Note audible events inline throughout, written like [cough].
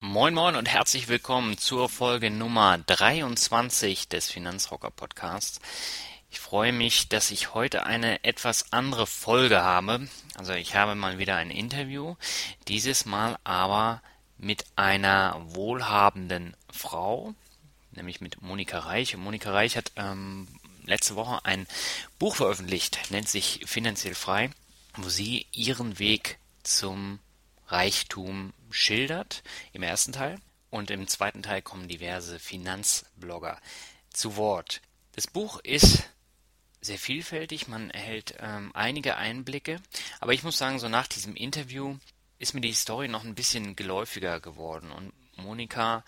Moin Moin und herzlich willkommen zur Folge Nummer 23 des Finanzrocker Podcasts. Ich freue mich, dass ich heute eine etwas andere Folge habe. Also ich habe mal wieder ein Interview, dieses Mal aber mit einer wohlhabenden Frau, nämlich mit Monika Reich. Und Monika Reich hat ähm, letzte Woche ein Buch veröffentlicht, nennt sich Finanziell frei, wo sie ihren Weg zum Reichtum schildert im ersten Teil. Und im zweiten Teil kommen diverse Finanzblogger zu Wort. Das Buch ist sehr vielfältig, man erhält ähm, einige Einblicke, aber ich muss sagen, so nach diesem Interview ist mir die Story noch ein bisschen geläufiger geworden und Monika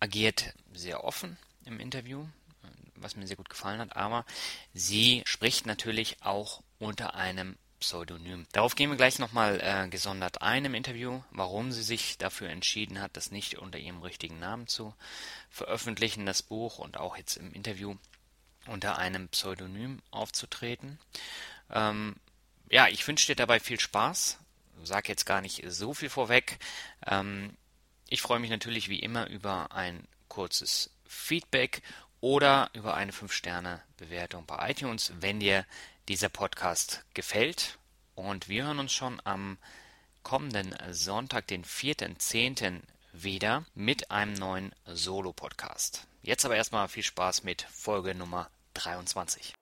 agiert sehr offen im Interview, was mir sehr gut gefallen hat, aber sie spricht natürlich auch unter einem Pseudonym. Darauf gehen wir gleich nochmal äh, gesondert ein im Interview, warum sie sich dafür entschieden hat, das nicht unter ihrem richtigen Namen zu veröffentlichen, das Buch und auch jetzt im Interview unter einem Pseudonym aufzutreten. Ähm, ja, ich wünsche dir dabei viel Spaß sage jetzt gar nicht so viel vorweg. Ähm, ich freue mich natürlich wie immer über ein kurzes Feedback oder über eine 5-Sterne-Bewertung bei iTunes, wenn dir dieser Podcast gefällt. Und wir hören uns schon am kommenden Sonntag, den 4.10. wieder mit einem neuen Solo-Podcast. Jetzt aber erstmal viel Spaß mit Folge Nummer 23.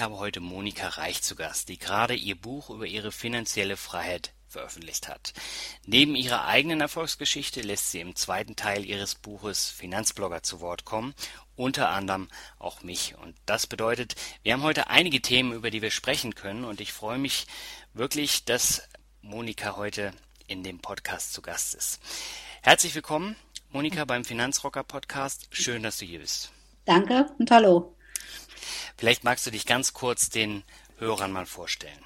Habe heute Monika Reich zu Gast, die gerade ihr Buch über ihre finanzielle Freiheit veröffentlicht hat. Neben ihrer eigenen Erfolgsgeschichte lässt sie im zweiten Teil ihres Buches Finanzblogger zu Wort kommen, unter anderem auch mich. Und das bedeutet, wir haben heute einige Themen, über die wir sprechen können und ich freue mich wirklich, dass Monika heute in dem Podcast zu Gast ist. Herzlich willkommen, Monika, beim Finanzrocker Podcast. Schön, dass du hier bist. Danke und hallo. Vielleicht magst du dich ganz kurz den Hörern mal vorstellen.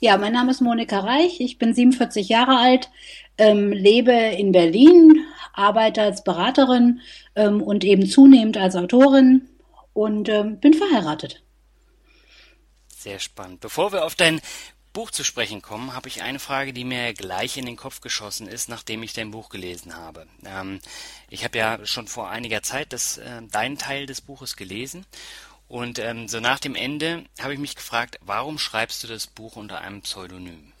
Ja, mein Name ist Monika Reich, ich bin 47 Jahre alt, ähm, lebe in Berlin, arbeite als Beraterin ähm, und eben zunehmend als Autorin und ähm, bin verheiratet. Sehr spannend. Bevor wir auf dein Buch zu sprechen kommen, habe ich eine Frage, die mir gleich in den Kopf geschossen ist, nachdem ich dein Buch gelesen habe. Ähm, ich habe ja schon vor einiger Zeit das, äh, deinen Teil des Buches gelesen und ähm, so nach dem Ende habe ich mich gefragt, warum schreibst du das Buch unter einem Pseudonym?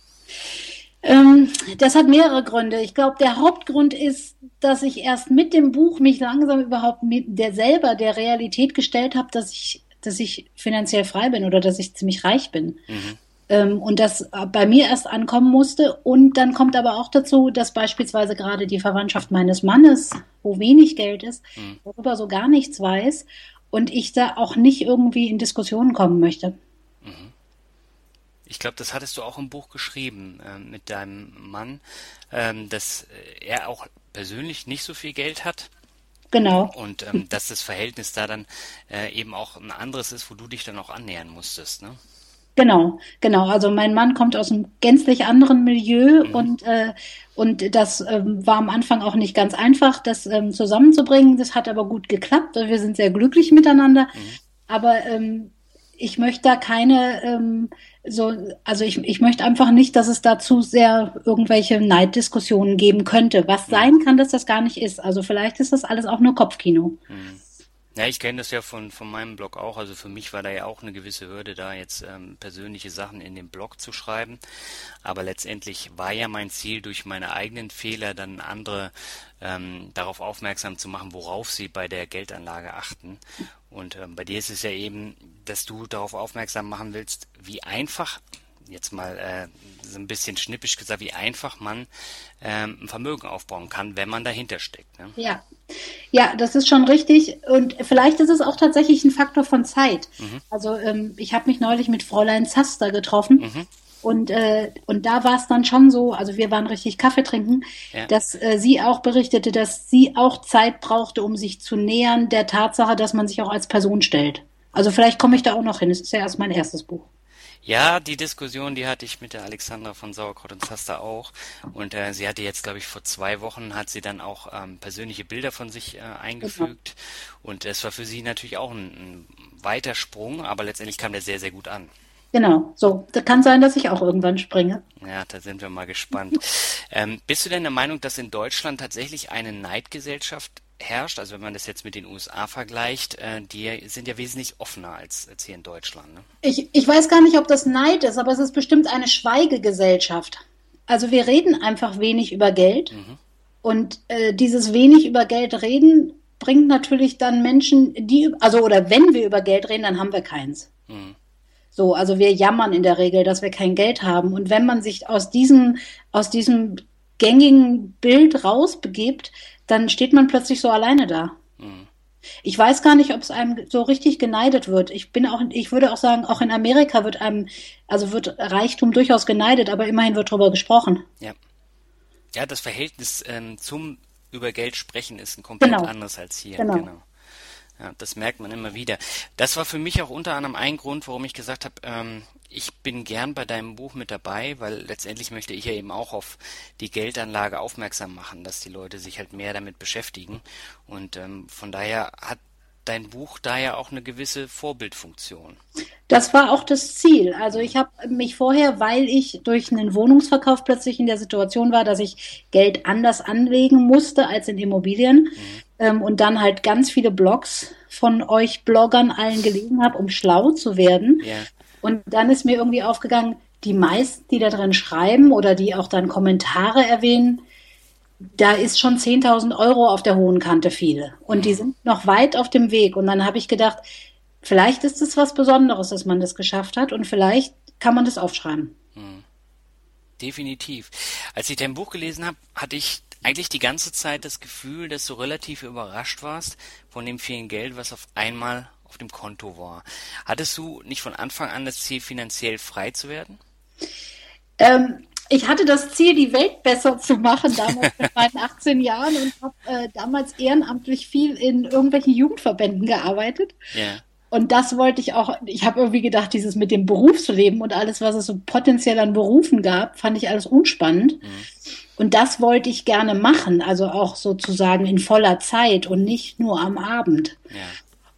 Ähm, das hat mehrere Gründe. Ich glaube, der Hauptgrund ist, dass ich erst mit dem Buch mich langsam überhaupt mit der selber der Realität gestellt habe, dass ich, dass ich finanziell frei bin oder dass ich ziemlich reich bin. Mhm. Ähm, und das bei mir erst ankommen musste. Und dann kommt aber auch dazu, dass beispielsweise gerade die Verwandtschaft meines Mannes, wo wenig Geld ist, mhm. darüber so gar nichts weiß und ich da auch nicht irgendwie in Diskussionen kommen möchte. Ich glaube, das hattest du auch im Buch geschrieben äh, mit deinem Mann, ähm, dass er auch persönlich nicht so viel Geld hat. Genau. Und ähm, dass das Verhältnis da dann äh, eben auch ein anderes ist, wo du dich dann auch annähern musstest, ne? Genau, genau. Also mein Mann kommt aus einem gänzlich anderen Milieu mhm. und, äh, und das ähm, war am Anfang auch nicht ganz einfach, das ähm, zusammenzubringen. Das hat aber gut geklappt. Wir sind sehr glücklich miteinander. Mhm. Aber ähm, ich möchte da keine ähm, so, also ich, ich möchte einfach nicht, dass es dazu sehr irgendwelche Neiddiskussionen geben könnte. Was mhm. sein kann, dass das gar nicht ist. Also vielleicht ist das alles auch nur Kopfkino. Mhm. Ja, ich kenne das ja von, von meinem Blog auch. Also für mich war da ja auch eine gewisse Hürde, da jetzt ähm, persönliche Sachen in den Blog zu schreiben. Aber letztendlich war ja mein Ziel, durch meine eigenen Fehler dann andere ähm, darauf aufmerksam zu machen, worauf sie bei der Geldanlage achten. Und ähm, bei dir ist es ja eben, dass du darauf aufmerksam machen willst, wie einfach jetzt mal äh, so ein bisschen schnippisch gesagt, wie einfach man ähm, ein Vermögen aufbauen kann, wenn man dahinter steckt. Ne? Ja. Ja, das ist schon richtig. Und vielleicht ist es auch tatsächlich ein Faktor von Zeit. Mhm. Also ähm, ich habe mich neulich mit Fräulein Zaster getroffen. Mhm. Und, äh, und da war es dann schon so, also wir waren richtig Kaffee trinken, ja. dass äh, sie auch berichtete, dass sie auch Zeit brauchte, um sich zu nähern der Tatsache, dass man sich auch als Person stellt. Also vielleicht komme ich da auch noch hin. Es ist ja erst mein erstes Buch. Ja, die Diskussion, die hatte ich mit der Alexandra von Sauerkraut und Zaster auch. Und äh, sie hatte jetzt, glaube ich, vor zwei Wochen hat sie dann auch ähm, persönliche Bilder von sich äh, eingefügt. Mhm. Und es war für sie natürlich auch ein, ein weiter Sprung, aber letztendlich kam der sehr, sehr gut an. Genau, so. Da kann sein, dass ich auch irgendwann springe. Ja, da sind wir mal gespannt. [laughs] ähm, bist du denn der Meinung, dass in Deutschland tatsächlich eine Neidgesellschaft herrscht, also wenn man das jetzt mit den USA vergleicht, äh, die sind ja wesentlich offener als, als hier in Deutschland. Ne? Ich, ich weiß gar nicht, ob das Neid ist, aber es ist bestimmt eine Schweigegesellschaft. Also wir reden einfach wenig über Geld mhm. und äh, dieses wenig über Geld reden bringt natürlich dann Menschen, die, also oder wenn wir über Geld reden, dann haben wir keins. Mhm. So, also wir jammern in der Regel, dass wir kein Geld haben. Und wenn man sich aus diesem, aus diesem gängigen Bild rausbegibt, dann steht man plötzlich so alleine da. Mhm. Ich weiß gar nicht, ob es einem so richtig geneidet wird. Ich bin auch, ich würde auch sagen, auch in Amerika wird einem, also wird Reichtum durchaus geneidet, aber immerhin wird darüber gesprochen. Ja. Ja, das Verhältnis ähm, zum über Geld sprechen ist ein komplett genau. anderes als hier. Genau. genau. Ja, das merkt man immer wieder. Das war für mich auch unter anderem ein Grund, warum ich gesagt habe, ähm, ich bin gern bei deinem Buch mit dabei, weil letztendlich möchte ich ja eben auch auf die Geldanlage aufmerksam machen, dass die Leute sich halt mehr damit beschäftigen. Und ähm, von daher hat dein Buch da ja auch eine gewisse Vorbildfunktion. Das war auch das Ziel. Also ich habe mich vorher, weil ich durch einen Wohnungsverkauf plötzlich in der Situation war, dass ich Geld anders anlegen musste als in Immobilien mhm. ähm, und dann halt ganz viele Blogs von euch Bloggern allen gelesen habe, um schlau zu werden. Ja. Und dann ist mir irgendwie aufgegangen, die meisten, die da drin schreiben oder die auch dann Kommentare erwähnen, da ist schon 10.000 Euro auf der hohen Kante viele. Und die sind noch weit auf dem Weg. Und dann habe ich gedacht, vielleicht ist es was Besonderes, dass man das geschafft hat und vielleicht kann man das aufschreiben. Hm. Definitiv. Als ich dein Buch gelesen habe, hatte ich eigentlich die ganze Zeit das Gefühl, dass du relativ überrascht warst von dem vielen Geld, was auf einmal auf dem Konto war. Hattest du nicht von Anfang an das Ziel, finanziell frei zu werden? Ähm, ich hatte das Ziel, die Welt besser zu machen, damals [laughs] mit meinen 18 Jahren und habe äh, damals ehrenamtlich viel in irgendwelchen Jugendverbänden gearbeitet. Yeah. Und das wollte ich auch, ich habe irgendwie gedacht, dieses mit dem Berufsleben und alles, was es so potenziell an Berufen gab, fand ich alles unspannend. Mhm. Und das wollte ich gerne machen, also auch sozusagen in voller Zeit und nicht nur am Abend. Ja.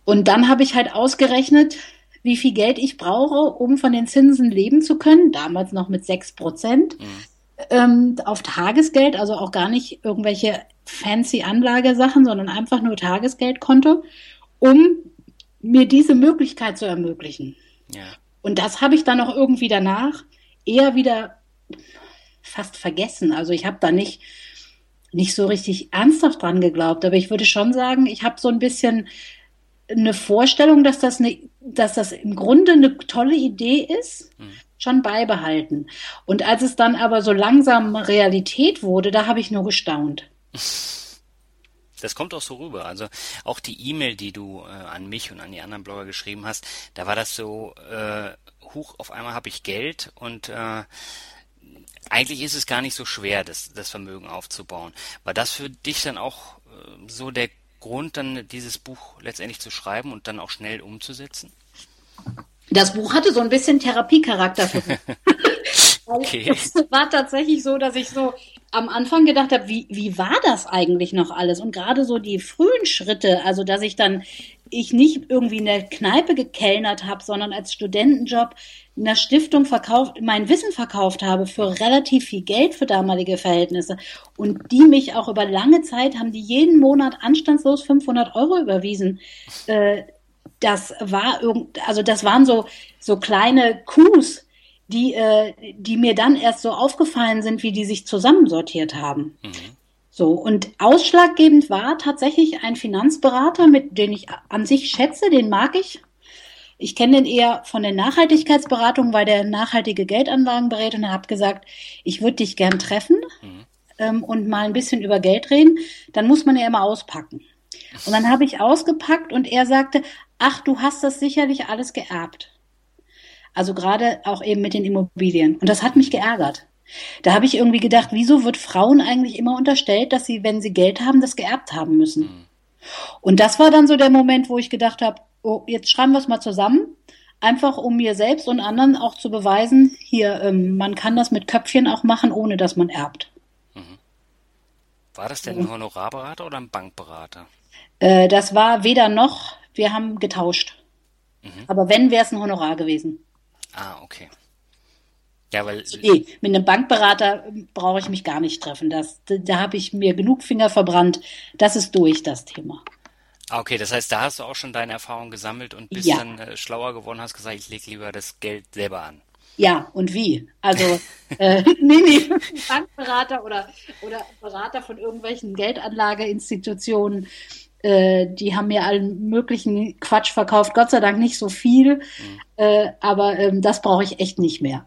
Und dann habe ich halt ausgerechnet, wie viel Geld ich brauche, um von den Zinsen leben zu können, damals noch mit sechs Prozent, mhm. ähm, auf Tagesgeld, also auch gar nicht irgendwelche fancy Anlagesachen, sondern einfach nur Tagesgeldkonto, um mir diese Möglichkeit zu ermöglichen. Ja. Und das habe ich dann auch irgendwie danach eher wieder fast vergessen. Also ich habe da nicht nicht so richtig ernsthaft dran geglaubt, aber ich würde schon sagen, ich habe so ein bisschen eine Vorstellung, dass das, eine, dass das im Grunde eine tolle Idee ist, mhm. schon beibehalten. Und als es dann aber so langsam Realität wurde, da habe ich nur gestaunt. [laughs] Das kommt auch so rüber. Also auch die E-Mail, die du äh, an mich und an die anderen Blogger geschrieben hast, da war das so, äh, huch, auf einmal habe ich Geld und äh, eigentlich ist es gar nicht so schwer, das, das Vermögen aufzubauen. War das für dich dann auch äh, so der Grund, dann dieses Buch letztendlich zu schreiben und dann auch schnell umzusetzen? Das Buch hatte so ein bisschen Therapiecharakter für mich. [laughs] Okay. Es war tatsächlich so, dass ich so am Anfang gedacht habe, wie, wie war das eigentlich noch alles? Und gerade so die frühen Schritte, also dass ich dann, ich nicht irgendwie in der Kneipe gekellnert habe, sondern als Studentenjob in der Stiftung verkauft, mein Wissen verkauft habe für relativ viel Geld für damalige Verhältnisse. Und die mich auch über lange Zeit haben die jeden Monat anstandslos 500 Euro überwiesen. Äh, das war irgend, also das waren so, so kleine Coups, die, äh, die mir dann erst so aufgefallen sind, wie die sich zusammensortiert haben. Mhm. So, und ausschlaggebend war tatsächlich ein Finanzberater, mit den ich an sich schätze, den mag ich. Ich kenne den eher von der Nachhaltigkeitsberatung, weil der nachhaltige Geldanlagen berät und er hat gesagt, ich würde dich gern treffen mhm. ähm, und mal ein bisschen über Geld reden. Dann muss man ja immer auspacken. Und dann habe ich ausgepackt und er sagte, ach, du hast das sicherlich alles geerbt. Also gerade auch eben mit den Immobilien. Und das hat mich geärgert. Da habe ich irgendwie gedacht, wieso wird Frauen eigentlich immer unterstellt, dass sie, wenn sie Geld haben, das geerbt haben müssen? Mhm. Und das war dann so der Moment, wo ich gedacht habe, oh, jetzt schreiben wir es mal zusammen, einfach um mir selbst und anderen auch zu beweisen, hier, ähm, man kann das mit Köpfchen auch machen, ohne dass man erbt. Mhm. War das denn ein Honorarberater oder ein Bankberater? Äh, das war weder noch, wir haben getauscht. Mhm. Aber wenn, wäre es ein Honorar gewesen. Ah, okay. Ja, weil. Nee, mit einem Bankberater brauche ich mich gar nicht treffen. Das, da, da habe ich mir genug Finger verbrannt. Das ist durch, das Thema. Ah, okay, das heißt, da hast du auch schon deine Erfahrung gesammelt und bist ja. dann äh, schlauer geworden, hast gesagt, ich lege lieber das Geld selber an. Ja, und wie? Also, [laughs] äh, [laughs] nee, nee, Bankberater oder, oder Berater von irgendwelchen Geldanlageinstitutionen äh, die haben mir allen möglichen Quatsch verkauft. Gott sei Dank nicht so viel, mhm. äh, aber ähm, das brauche ich echt nicht mehr.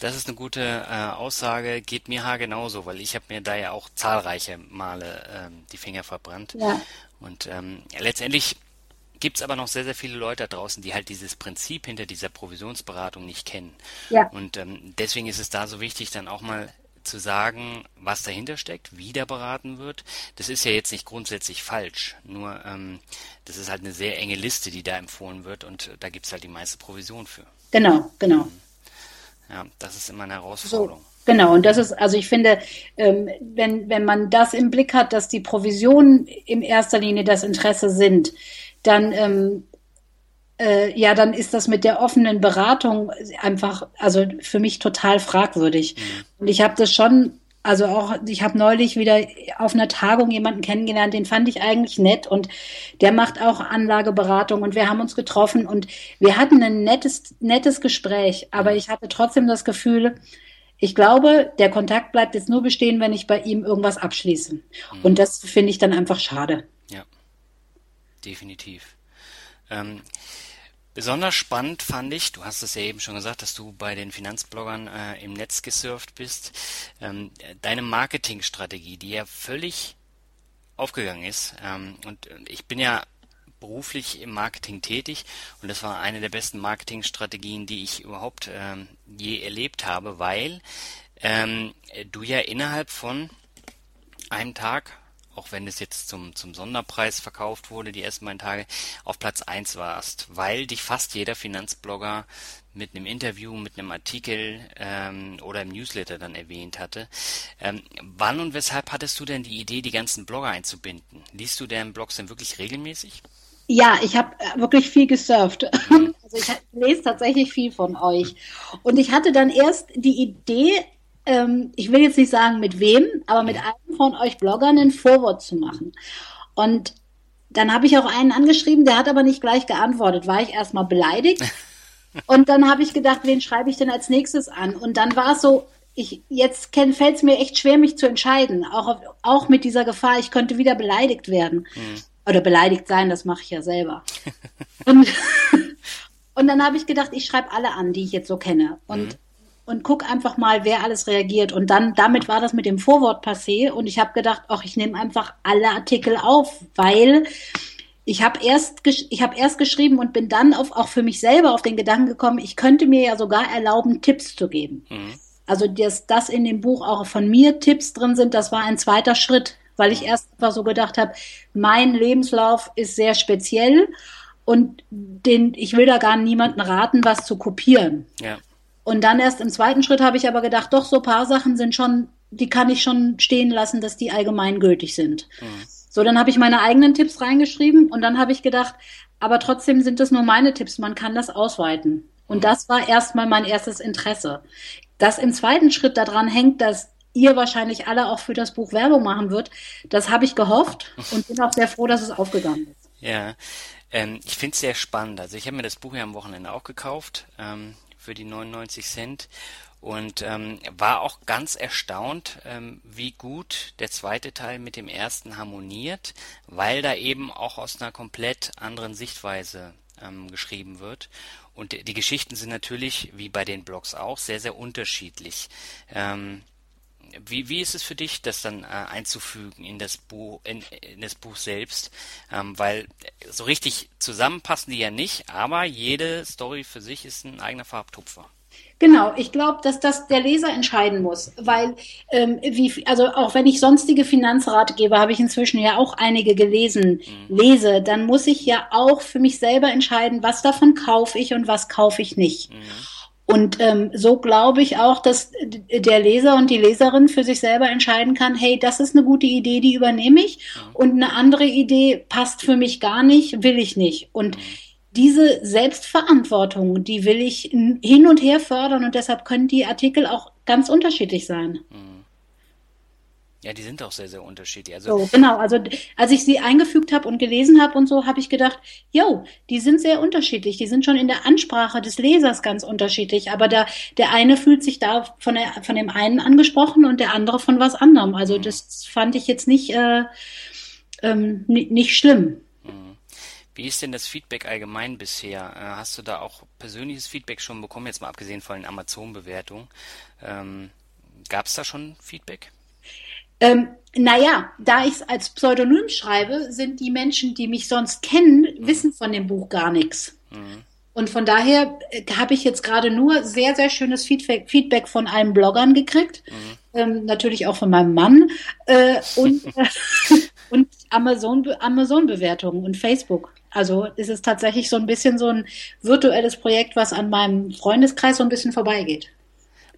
Das ist eine gute äh, Aussage, geht mir ha genauso, weil ich habe mir da ja auch zahlreiche Male ähm, die Finger verbrannt. Ja. Und ähm, letztendlich gibt es aber noch sehr, sehr viele Leute da draußen, die halt dieses Prinzip hinter dieser Provisionsberatung nicht kennen. Ja. Und ähm, deswegen ist es da so wichtig, dann auch mal zu sagen, was dahinter steckt, wie der beraten wird. Das ist ja jetzt nicht grundsätzlich falsch. Nur ähm, das ist halt eine sehr enge Liste, die da empfohlen wird und da gibt es halt die meiste Provision für. Genau, genau. Mhm. Ja, das ist immer eine Herausforderung. So. Genau, und das ist, also ich finde, ähm, wenn, wenn man das im Blick hat, dass die Provisionen in erster Linie das Interesse sind, dann ähm, äh, ja, dann ist das mit der offenen Beratung einfach, also für mich total fragwürdig. Mhm. Und ich habe das schon, also auch, ich habe neulich wieder auf einer Tagung jemanden kennengelernt, den fand ich eigentlich nett und der macht auch Anlageberatung und wir haben uns getroffen und wir hatten ein nettes, nettes Gespräch, aber mhm. ich hatte trotzdem das Gefühl, ich glaube, der Kontakt bleibt jetzt nur bestehen, wenn ich bei ihm irgendwas abschließe. Mhm. Und das finde ich dann einfach schade. Ja, definitiv. Ähm, Besonders spannend fand ich, du hast es ja eben schon gesagt, dass du bei den Finanzbloggern äh, im Netz gesurft bist, ähm, deine Marketingstrategie, die ja völlig aufgegangen ist. Ähm, und ich bin ja beruflich im Marketing tätig und das war eine der besten Marketingstrategien, die ich überhaupt ähm, je erlebt habe, weil ähm, du ja innerhalb von einem Tag auch wenn es jetzt zum, zum Sonderpreis verkauft wurde, die ersten beiden Tage, auf Platz 1 warst, weil dich fast jeder Finanzblogger mit einem Interview, mit einem Artikel ähm, oder im Newsletter dann erwähnt hatte. Ähm, wann und weshalb hattest du denn die Idee, die ganzen Blogger einzubinden? Liest du deren Blogs denn wirklich regelmäßig? Ja, ich habe äh, wirklich viel gesurft. [laughs] Also ich lese tatsächlich viel von euch. Und ich hatte dann erst die Idee, ähm, ich will jetzt nicht sagen mit wem, aber mit einem von euch Bloggern ein Vorwort zu machen. Und dann habe ich auch einen angeschrieben, der hat aber nicht gleich geantwortet. War ich erstmal beleidigt. [laughs] Und dann habe ich gedacht, wen schreibe ich denn als nächstes an? Und dann war es so, ich, jetzt fällt es mir echt schwer, mich zu entscheiden. Auch, auch mit dieser Gefahr, ich könnte wieder beleidigt werden. Mhm. Oder beleidigt sein, das mache ich ja selber. [laughs] und, [laughs] und dann habe ich gedacht, ich schreibe alle an, die ich jetzt so kenne. Und mhm und guck einfach mal, wer alles reagiert. Und dann, damit war das mit dem Vorwort passé und ich habe gedacht, ach, ich nehme einfach alle Artikel auf, weil ich habe erst, ich habe erst geschrieben und bin dann auf, auch für mich selber auf den Gedanken gekommen, ich könnte mir ja sogar erlauben, Tipps zu geben. Mhm. Also, dass das in dem Buch auch von mir Tipps drin sind, das war ein zweiter Schritt, weil ich erst einfach so gedacht habe, mein Lebenslauf ist sehr speziell und den, ich will da gar niemanden raten, was zu kopieren. Ja. Und dann erst im zweiten Schritt habe ich aber gedacht, doch, so paar Sachen sind schon, die kann ich schon stehen lassen, dass die allgemeingültig sind. Mhm. So, dann habe ich meine eigenen Tipps reingeschrieben und dann habe ich gedacht, aber trotzdem sind das nur meine Tipps, man kann das ausweiten. Und mhm. das war erstmal mein erstes Interesse. Dass im zweiten Schritt daran hängt, dass ihr wahrscheinlich alle auch für das Buch Werbung machen wird, das habe ich gehofft und bin auch sehr froh, dass es aufgegangen ist. Ja, ähm, ich finde es sehr spannend. Also ich habe mir das Buch ja am Wochenende auch gekauft ähm, für die 99 Cent und ähm, war auch ganz erstaunt, ähm, wie gut der zweite Teil mit dem ersten harmoniert, weil da eben auch aus einer komplett anderen Sichtweise ähm, geschrieben wird. Und die Geschichten sind natürlich, wie bei den Blogs auch, sehr, sehr unterschiedlich. Ähm, wie, wie ist es für dich, das dann äh, einzufügen in das Buch, in, in das Buch selbst? Ähm, weil so richtig zusammenpassen die ja nicht, aber jede Story für sich ist ein eigener Farbtupfer. Genau, ich glaube, dass das der Leser entscheiden muss, weil ähm, wie, also auch wenn ich sonstige Finanzratgeber habe ich inzwischen ja auch einige gelesen, mhm. lese, dann muss ich ja auch für mich selber entscheiden, was davon kaufe ich und was kaufe ich nicht. Mhm. Und ähm, so glaube ich auch, dass der Leser und die Leserin für sich selber entscheiden kann, hey, das ist eine gute Idee, die übernehme ich. Mhm. Und eine andere Idee passt für mich gar nicht, will ich nicht. Und mhm. diese Selbstverantwortung, die will ich hin und her fördern und deshalb können die Artikel auch ganz unterschiedlich sein. Mhm. Ja, die sind auch sehr, sehr unterschiedlich. Also so, genau, also als ich sie eingefügt habe und gelesen habe und so, habe ich gedacht, jo, die sind sehr unterschiedlich. Die sind schon in der Ansprache des Lesers ganz unterschiedlich. Aber da, der eine fühlt sich da von, der, von dem einen angesprochen und der andere von was anderem. Also mhm. das fand ich jetzt nicht, äh, ähm, nicht schlimm. Mhm. Wie ist denn das Feedback allgemein bisher? Äh, hast du da auch persönliches Feedback schon bekommen, jetzt mal abgesehen von den Amazon-Bewertungen? Ähm, Gab es da schon Feedback? Ähm, naja, da ich es als Pseudonym schreibe, sind die Menschen, die mich sonst kennen, wissen von dem Buch gar nichts. Mhm. Und von daher äh, habe ich jetzt gerade nur sehr, sehr schönes Feedback, Feedback von allen Bloggern gekriegt. Mhm. Ähm, natürlich auch von meinem Mann äh, und, [laughs] äh, und Amazon-Bewertungen Amazon und Facebook. Also ist es tatsächlich so ein bisschen so ein virtuelles Projekt, was an meinem Freundeskreis so ein bisschen vorbeigeht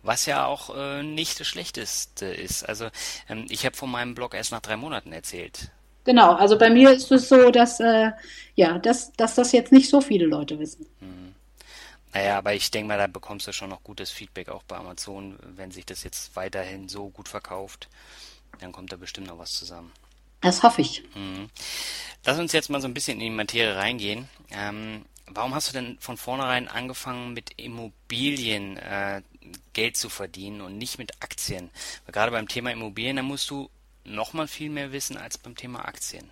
was ja auch äh, nicht das Schlechteste ist. Also ähm, ich habe von meinem Blog erst nach drei Monaten erzählt. Genau, also bei mir ist es so, dass äh, ja, dass, dass das jetzt nicht so viele Leute wissen. Hm. Naja, aber ich denke mal, da bekommst du schon noch gutes Feedback auch bei Amazon, wenn sich das jetzt weiterhin so gut verkauft, dann kommt da bestimmt noch was zusammen. Das hoffe ich. Mhm. Lass uns jetzt mal so ein bisschen in die Materie reingehen. Ähm, warum hast du denn von vornherein angefangen mit Immobilien äh, Geld zu verdienen und nicht mit Aktien. Weil gerade beim Thema Immobilien, da musst du noch mal viel mehr wissen als beim Thema Aktien.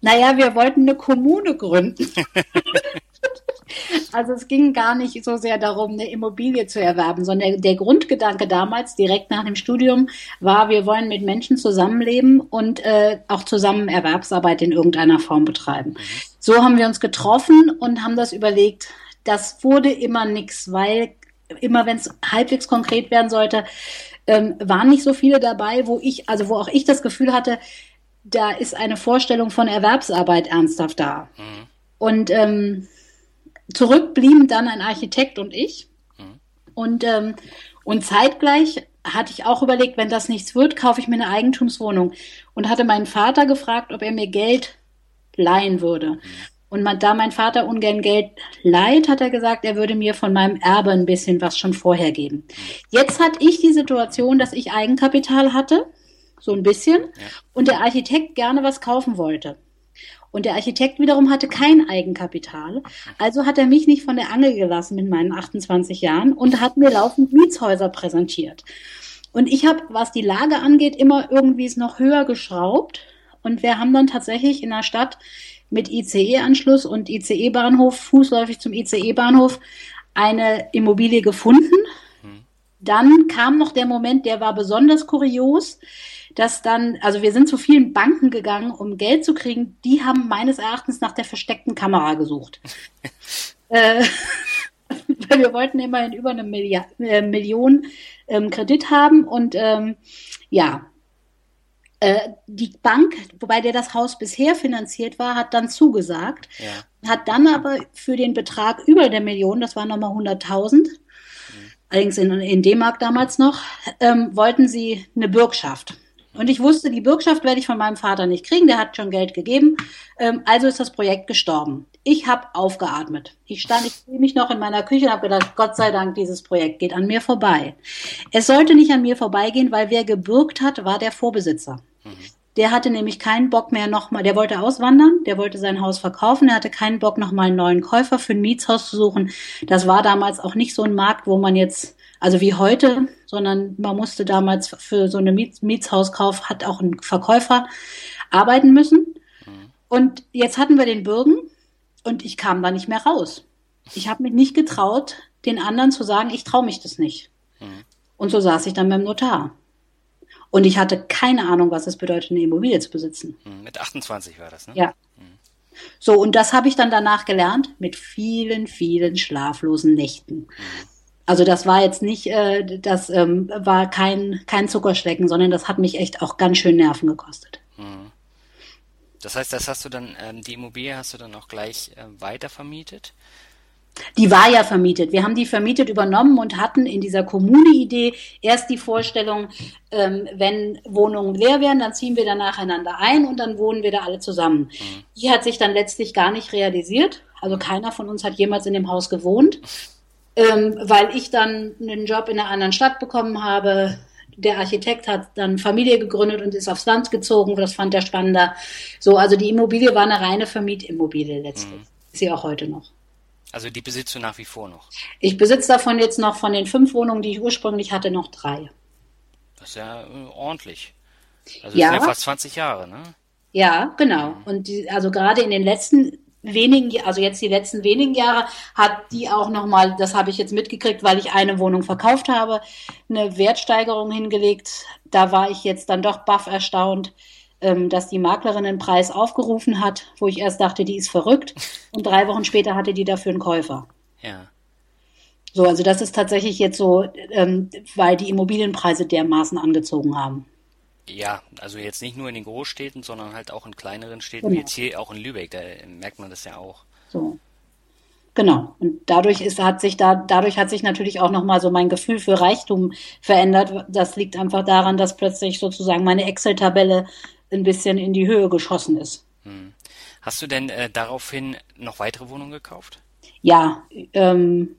Naja, wir wollten eine Kommune gründen. [laughs] also es ging gar nicht so sehr darum, eine Immobilie zu erwerben, sondern der, Grundgedanke damals, direkt nach dem Studium, war, wir wollen mit Menschen zusammenleben und äh, auch zusammen Erwerbsarbeit in irgendeiner Form betreiben. Mhm. So haben wir uns getroffen und haben das überlegt. Das wurde immer nichts, weil immer wenn es halbwegs konkret werden sollte, ähm, waren nicht so viele dabei, wo ich, also wo auch ich das Gefühl hatte, da ist eine Vorstellung von Erwerbsarbeit ernsthaft da. Mhm. Und ähm, zurück blieben dann ein Architekt und ich. Mhm. Und, ähm, und zeitgleich hatte ich auch überlegt, wenn das nichts wird, kaufe ich mir eine Eigentumswohnung. Und hatte meinen Vater gefragt, ob er mir Geld leihen würde. Mhm. Und man, da mein Vater ungern Geld leiht, hat er gesagt, er würde mir von meinem Erbe ein bisschen was schon vorher geben. Jetzt hatte ich die Situation, dass ich Eigenkapital hatte, so ein bisschen, ja. und der Architekt gerne was kaufen wollte. Und der Architekt wiederum hatte kein Eigenkapital. Also hat er mich nicht von der Angel gelassen mit meinen 28 Jahren und hat mir laufend Mietshäuser präsentiert. Und ich habe, was die Lage angeht, immer irgendwie es noch höher geschraubt. Und wir haben dann tatsächlich in der Stadt mit ICE-Anschluss und ICE-Bahnhof, fußläufig zum ICE-Bahnhof, eine Immobilie gefunden. Hm. Dann kam noch der Moment, der war besonders kurios, dass dann, also wir sind zu vielen Banken gegangen, um Geld zu kriegen. Die haben meines Erachtens nach der versteckten Kamera gesucht. [laughs] äh, [laughs] weil wir wollten immerhin über eine Milliard, äh, Million ähm, Kredit haben und ähm, ja, äh, die Bank, wobei der das Haus bisher finanziert war, hat dann zugesagt, ja. hat dann aber für den Betrag über der Million, das waren nochmal 100.000, mhm. allerdings in, in D-Mark damals noch, ähm, wollten sie eine Bürgschaft. Und ich wusste, die Bürgschaft werde ich von meinem Vater nicht kriegen, der hat schon Geld gegeben. Ähm, also ist das Projekt gestorben. Ich habe aufgeatmet. Ich stand, ich mich noch in meiner Küche und habe gedacht, Gott sei Dank, dieses Projekt geht an mir vorbei. Es sollte nicht an mir vorbeigehen, weil wer gebürgt hat, war der Vorbesitzer. Der hatte nämlich keinen Bock mehr nochmal, der wollte auswandern, der wollte sein Haus verkaufen, er hatte keinen Bock nochmal einen neuen Käufer für ein Mietshaus zu suchen. Das war damals auch nicht so ein Markt, wo man jetzt also wie heute, sondern man musste damals für so eine Miets Mietshauskauf hat auch ein Verkäufer arbeiten müssen. Mhm. Und jetzt hatten wir den Bürgen und ich kam da nicht mehr raus. Ich habe mich nicht getraut, den anderen zu sagen, ich traue mich das nicht. Mhm. Und so saß ich dann beim Notar. Und ich hatte keine Ahnung, was es bedeutet, eine Immobilie zu besitzen. Mhm. Mit 28 war das, ne? Ja. Mhm. So, und das habe ich dann danach gelernt mit vielen, vielen schlaflosen Nächten. Mhm. Also das war jetzt nicht, äh, das ähm, war kein, kein Zuckerschlecken, sondern das hat mich echt auch ganz schön Nerven gekostet. Hm. Das heißt, das hast du dann, ähm, die Immobilie hast du dann auch gleich äh, weiter vermietet? Die war ja vermietet. Wir haben die vermietet übernommen und hatten in dieser Kommune-Idee erst die Vorstellung, ähm, wenn Wohnungen leer werden, dann ziehen wir da nacheinander ein und dann wohnen wir da alle zusammen. Die hat sich dann letztlich gar nicht realisiert. Also keiner von uns hat jemals in dem Haus gewohnt ähm, weil ich dann einen Job in einer anderen Stadt bekommen habe. Der Architekt hat dann Familie gegründet und ist aufs Land gezogen. Das fand er spannender. So, also die Immobilie war eine reine Vermietimmobilie letztlich. Mhm. Ist sie auch heute noch. Also die besitzt du nach wie vor noch? Ich besitze davon jetzt noch von den fünf Wohnungen, die ich ursprünglich hatte, noch drei. Das ist ja äh, ordentlich. Also ja. das sind ja fast 20 Jahre, ne? Ja, genau. Mhm. Und die, also gerade in den letzten wenigen, also jetzt die letzten wenigen Jahre, hat die auch nochmal, das habe ich jetzt mitgekriegt, weil ich eine Wohnung verkauft habe, eine Wertsteigerung hingelegt. Da war ich jetzt dann doch baff erstaunt, dass die Maklerin den Preis aufgerufen hat, wo ich erst dachte, die ist verrückt. Und drei Wochen später hatte die dafür einen Käufer. Ja. So, also das ist tatsächlich jetzt so, ähm, weil die Immobilienpreise dermaßen angezogen haben. Ja, also jetzt nicht nur in den Großstädten, sondern halt auch in kleineren Städten, genau. wie jetzt hier auch in Lübeck, da merkt man das ja auch. So. Genau. Und dadurch ist, hat sich da, dadurch hat sich natürlich auch nochmal so mein Gefühl für Reichtum verändert. Das liegt einfach daran, dass plötzlich sozusagen meine Excel-Tabelle ein bisschen in die Höhe geschossen ist. Hm. Hast du denn äh, daraufhin noch weitere Wohnungen gekauft? Ja, ähm,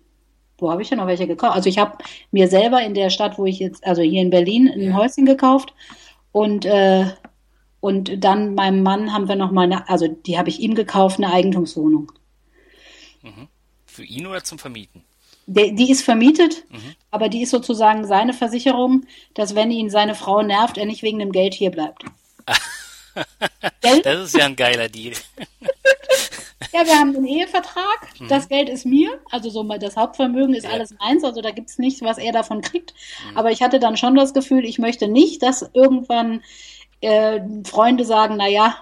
wo habe ich denn noch welche gekauft? Also ich habe mir selber in der Stadt, wo ich jetzt, also hier in Berlin, ein ja. Häuschen gekauft und, äh, und dann meinem Mann haben wir noch mal eine, also die habe ich ihm gekauft, eine Eigentumswohnung. Mhm. Für ihn oder zum Vermieten? Die, die ist vermietet, mhm. aber die ist sozusagen seine Versicherung, dass wenn ihn seine Frau nervt, er nicht wegen dem Geld hier bleibt. Das ist ja ein geiler Deal. Ja, wir haben einen Ehevertrag. Mhm. Das Geld ist mir. Also so mal das Hauptvermögen ist ja. alles meins. Also da gibt's nichts, was er davon kriegt. Mhm. Aber ich hatte dann schon das Gefühl, ich möchte nicht, dass irgendwann äh, Freunde sagen, na ja,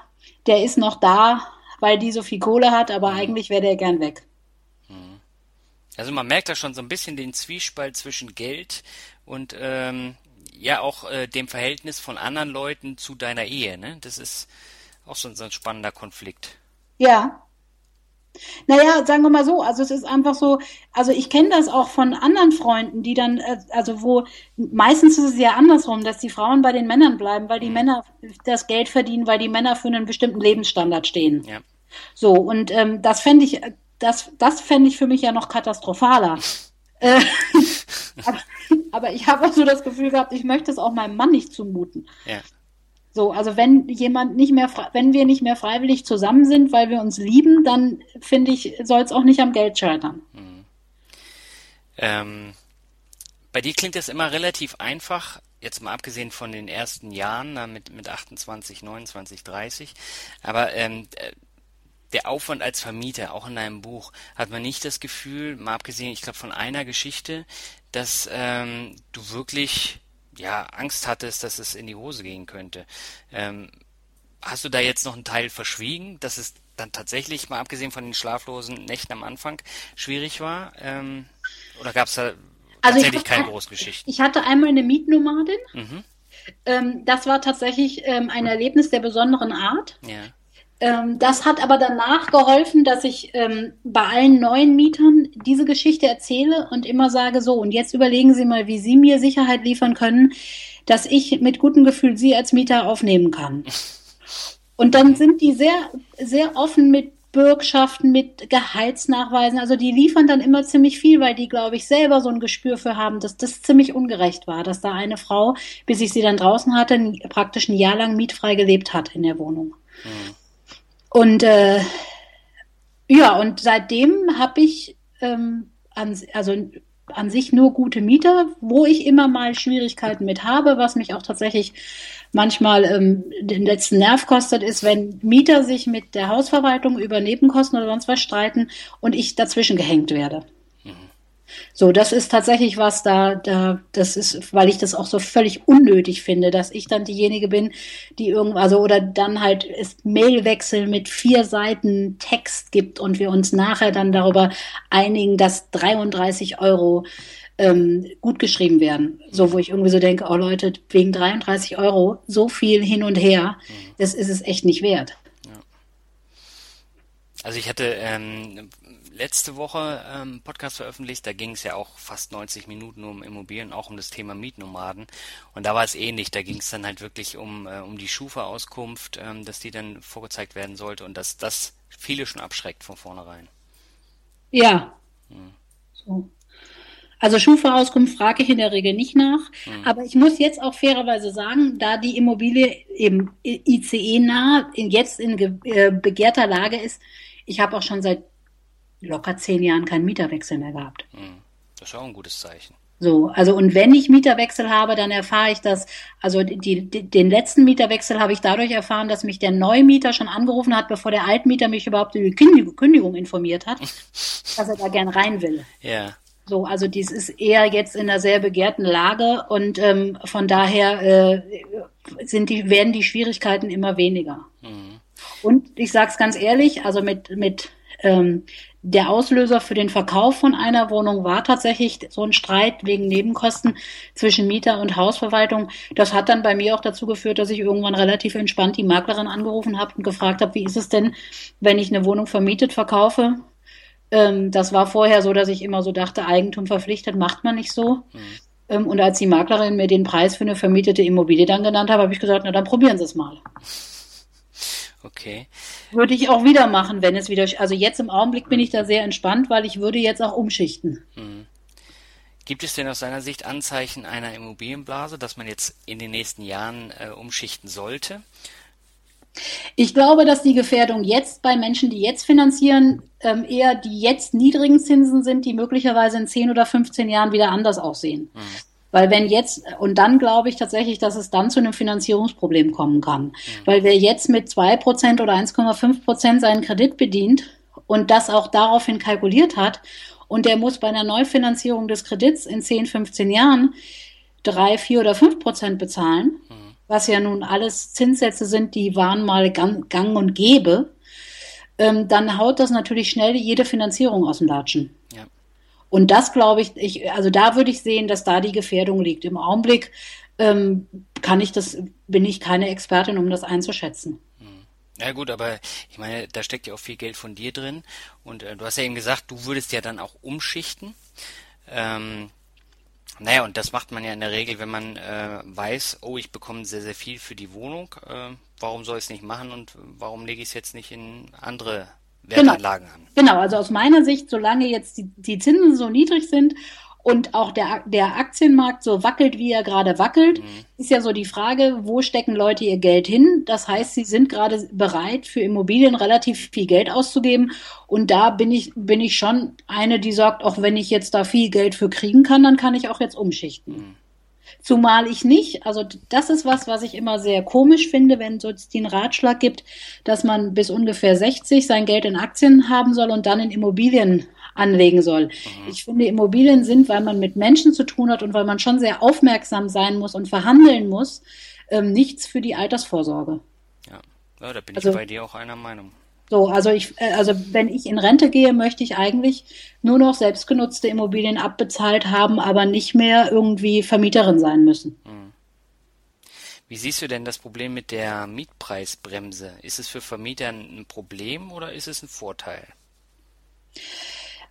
der ist noch da, weil die so viel Kohle hat, aber mhm. eigentlich wäre der gern weg. Mhm. Also man merkt da schon so ein bisschen den Zwiespalt zwischen Geld und ähm, ja auch äh, dem Verhältnis von anderen Leuten zu deiner Ehe. Ne? Das ist auch so, so ein spannender Konflikt. Ja, naja, sagen wir mal so, also es ist einfach so, also ich kenne das auch von anderen Freunden, die dann, äh, also wo, meistens ist es ja andersrum, dass die Frauen bei den Männern bleiben, weil die mhm. Männer das Geld verdienen, weil die Männer für einen bestimmten Lebensstandard stehen. Ja. So, und ähm, das fände ich, das, das fände ich für mich ja noch katastrophaler. [laughs] Äh, aber, [laughs] aber ich habe auch so das Gefühl gehabt, ich möchte es auch meinem Mann nicht zumuten. Ja. So, also wenn jemand nicht mehr, wenn wir nicht mehr freiwillig zusammen sind, weil wir uns lieben, dann finde ich, soll es auch nicht am Geld scheitern. Hm. Ähm, bei dir klingt das immer relativ einfach, jetzt mal abgesehen von den ersten Jahren mit, mit 28, 29, 30. Aber ähm, äh, der Aufwand als Vermieter, auch in deinem Buch, hat man nicht das Gefühl, mal abgesehen, ich glaube, von einer Geschichte, dass ähm, du wirklich ja, Angst hattest, dass es in die Hose gehen könnte. Ähm, hast du da jetzt noch einen Teil verschwiegen, dass es dann tatsächlich, mal abgesehen von den schlaflosen Nächten am Anfang, schwierig war? Ähm, oder gab es da also tatsächlich keine Großgeschichten? Ich hatte einmal eine Mietnomadin. Mhm. Ähm, das war tatsächlich ähm, ein Erlebnis der besonderen Art. Ja. Ähm, das hat aber danach geholfen, dass ich ähm, bei allen neuen Mietern diese Geschichte erzähle und immer sage, so, und jetzt überlegen Sie mal, wie Sie mir Sicherheit liefern können, dass ich mit gutem Gefühl Sie als Mieter aufnehmen kann. Und dann sind die sehr, sehr offen mit Bürgschaften, mit Gehaltsnachweisen. Also die liefern dann immer ziemlich viel, weil die, glaube ich, selber so ein Gespür für haben, dass das ziemlich ungerecht war, dass da eine Frau, bis ich sie dann draußen hatte, praktisch ein Jahr lang mietfrei gelebt hat in der Wohnung. Mhm. Und äh, ja, und seitdem habe ich ähm, an, also an sich nur gute Mieter, wo ich immer mal Schwierigkeiten mit habe, was mich auch tatsächlich manchmal ähm, den letzten Nerv kostet, ist, wenn Mieter sich mit der Hausverwaltung über Nebenkosten oder sonst was streiten und ich dazwischen gehängt werde. So, das ist tatsächlich was da, da, das ist, weil ich das auch so völlig unnötig finde, dass ich dann diejenige bin, die irgendwo, also, oder dann halt es Mailwechsel mit vier Seiten Text gibt und wir uns nachher dann darüber einigen, dass 33 Euro ähm, gut geschrieben werden. So, wo ich irgendwie so denke, oh Leute, wegen 33 Euro so viel hin und her, mhm. das ist es echt nicht wert. Also ich hatte ähm, letzte Woche ähm, Podcast veröffentlicht, da ging es ja auch fast 90 Minuten um Immobilien, auch um das Thema Mietnomaden. Und da war es ähnlich, da ging es dann halt wirklich um, äh, um die Schufa-Auskunft, ähm, dass die dann vorgezeigt werden sollte und dass das viele schon abschreckt von vornherein. Ja. Hm. So. Also Schufa-Auskunft frage ich in der Regel nicht nach. Mhm. Aber ich muss jetzt auch fairerweise sagen, da die Immobilie eben ICE nah jetzt in äh, begehrter Lage ist, ich habe auch schon seit locker zehn Jahren keinen Mieterwechsel mehr gehabt. Hm, das ist auch ein gutes Zeichen. So, also und wenn ich Mieterwechsel habe, dann erfahre ich das, also die, die, den letzten Mieterwechsel habe ich dadurch erfahren, dass mich der Neumieter schon angerufen hat, bevor der Altmieter mich überhaupt über die Kündigung, Kündigung informiert hat, [laughs] dass er da gern rein will. Ja. So, also dies ist eher jetzt in einer sehr begehrten Lage und ähm, von daher äh, sind die, werden die Schwierigkeiten immer weniger. Mhm. Und ich sage es ganz ehrlich, also mit, mit ähm, der Auslöser für den Verkauf von einer Wohnung war tatsächlich so ein Streit wegen Nebenkosten zwischen Mieter und Hausverwaltung. Das hat dann bei mir auch dazu geführt, dass ich irgendwann relativ entspannt die Maklerin angerufen habe und gefragt habe, wie ist es denn, wenn ich eine Wohnung vermietet verkaufe? Ähm, das war vorher so, dass ich immer so dachte, Eigentum verpflichtet macht man nicht so. Mhm. Ähm, und als die Maklerin mir den Preis für eine vermietete Immobilie dann genannt hat, habe ich gesagt, na dann probieren Sie es mal. Okay. Würde ich auch wieder machen, wenn es wieder. Also jetzt im Augenblick bin ich da sehr entspannt, weil ich würde jetzt auch umschichten. Mhm. Gibt es denn aus seiner Sicht Anzeichen einer Immobilienblase, dass man jetzt in den nächsten Jahren äh, umschichten sollte? Ich glaube, dass die Gefährdung jetzt bei Menschen, die jetzt finanzieren, ähm, eher die jetzt niedrigen Zinsen sind, die möglicherweise in 10 oder 15 Jahren wieder anders aussehen. Mhm. Weil wenn jetzt, und dann glaube ich tatsächlich, dass es dann zu einem Finanzierungsproblem kommen kann. Mhm. Weil wer jetzt mit zwei Prozent oder 1,5 Prozent seinen Kredit bedient und das auch daraufhin kalkuliert hat, und der muss bei einer Neufinanzierung des Kredits in 10, 15 Jahren drei, vier oder fünf Prozent bezahlen, mhm. was ja nun alles Zinssätze sind, die waren mal gang, gang und gäbe, ähm, dann haut das natürlich schnell jede Finanzierung aus dem Latschen. Und das glaube ich, ich, also da würde ich sehen, dass da die Gefährdung liegt. Im Augenblick ähm, kann ich das, bin ich keine Expertin, um das einzuschätzen. Ja gut, aber ich meine, da steckt ja auch viel Geld von dir drin. Und äh, du hast ja eben gesagt, du würdest ja dann auch umschichten. Ähm, naja, und das macht man ja in der Regel, wenn man äh, weiß, oh, ich bekomme sehr, sehr viel für die Wohnung. Äh, warum soll ich es nicht machen und warum lege ich es jetzt nicht in andere Wertanlagen genau. an. Genau, also aus meiner Sicht, solange jetzt die, die Zinsen so niedrig sind und auch der, der Aktienmarkt so wackelt, wie er gerade wackelt, mhm. ist ja so die Frage, wo stecken Leute ihr Geld hin? Das heißt, sie sind gerade bereit, für Immobilien relativ viel Geld auszugeben. Und da bin ich, bin ich schon eine, die sagt, auch wenn ich jetzt da viel Geld für kriegen kann, dann kann ich auch jetzt umschichten. Mhm. Zumal ich nicht, also das ist was, was ich immer sehr komisch finde, wenn so den Ratschlag gibt, dass man bis ungefähr 60 sein Geld in Aktien haben soll und dann in Immobilien anlegen soll. Mhm. Ich finde, Immobilien sind, weil man mit Menschen zu tun hat und weil man schon sehr aufmerksam sein muss und verhandeln muss, ähm, nichts für die Altersvorsorge. Ja, ja da bin also, ich bei dir auch einer Meinung. So, also ich, äh, also wenn ich in Rente gehe, möchte ich eigentlich nur noch selbstgenutzte Immobilien abbezahlt haben, aber nicht mehr irgendwie Vermieterin sein müssen. Hm. Wie siehst du denn das Problem mit der Mietpreisbremse? Ist es für Vermieter ein Problem oder ist es ein Vorteil?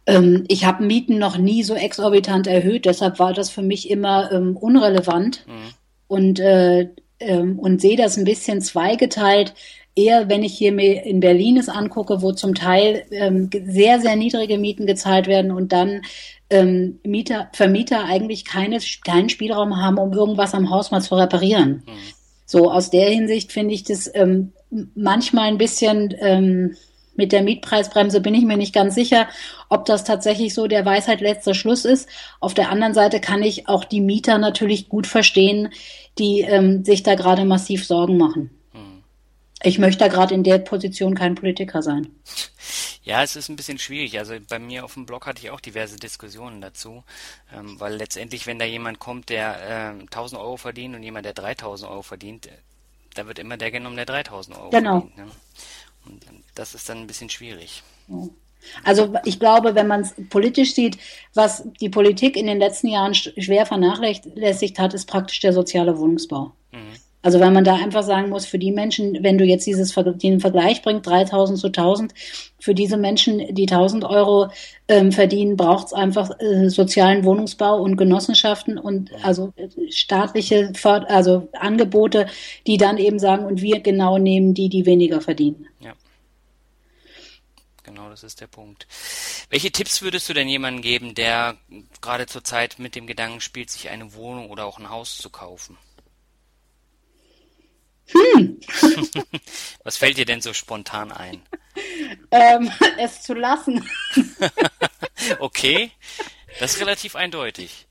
Ähm, ich habe Mieten noch nie so exorbitant erhöht, deshalb war das für mich immer ähm, unrelevant mhm. und, äh, ähm, und sehe das ein bisschen zweigeteilt. Eher, wenn ich hier mir in Berlin es angucke, wo zum Teil ähm, sehr, sehr niedrige Mieten gezahlt werden und dann ähm, Mieter, Vermieter eigentlich keine, keinen Spielraum haben, um irgendwas am Haus mal zu reparieren. Mhm. So aus der Hinsicht finde ich das ähm, manchmal ein bisschen ähm, mit der Mietpreisbremse bin ich mir nicht ganz sicher, ob das tatsächlich so der Weisheit letzter Schluss ist. Auf der anderen Seite kann ich auch die Mieter natürlich gut verstehen, die ähm, sich da gerade massiv Sorgen machen. Ich möchte da gerade in der Position kein Politiker sein. Ja, es ist ein bisschen schwierig. Also bei mir auf dem Blog hatte ich auch diverse Diskussionen dazu, ähm, weil letztendlich, wenn da jemand kommt, der äh, 1000 Euro verdient und jemand, der 3000 Euro verdient, äh, da wird immer der genommen, der 3000 Euro genau. verdient. Ne? Und das ist dann ein bisschen schwierig. Also ich glaube, wenn man es politisch sieht, was die Politik in den letzten Jahren schwer vernachlässigt hat, ist praktisch der soziale Wohnungsbau. Mhm. Also weil man da einfach sagen muss, für die Menschen, wenn du jetzt dieses, den Vergleich bringst, 3000 zu 1000, für diese Menschen, die 1000 Euro ähm, verdienen, braucht es einfach äh, sozialen Wohnungsbau und Genossenschaften und also äh, staatliche Fort also Angebote, die dann eben sagen, und wir genau nehmen die, die weniger verdienen. Ja. Genau, das ist der Punkt. Welche Tipps würdest du denn jemandem geben, der gerade zur Zeit mit dem Gedanken spielt, sich eine Wohnung oder auch ein Haus zu kaufen? Hm. [laughs] Was fällt dir denn so spontan ein? Ähm, [laughs] es zu lassen. [laughs] okay, das ist relativ eindeutig.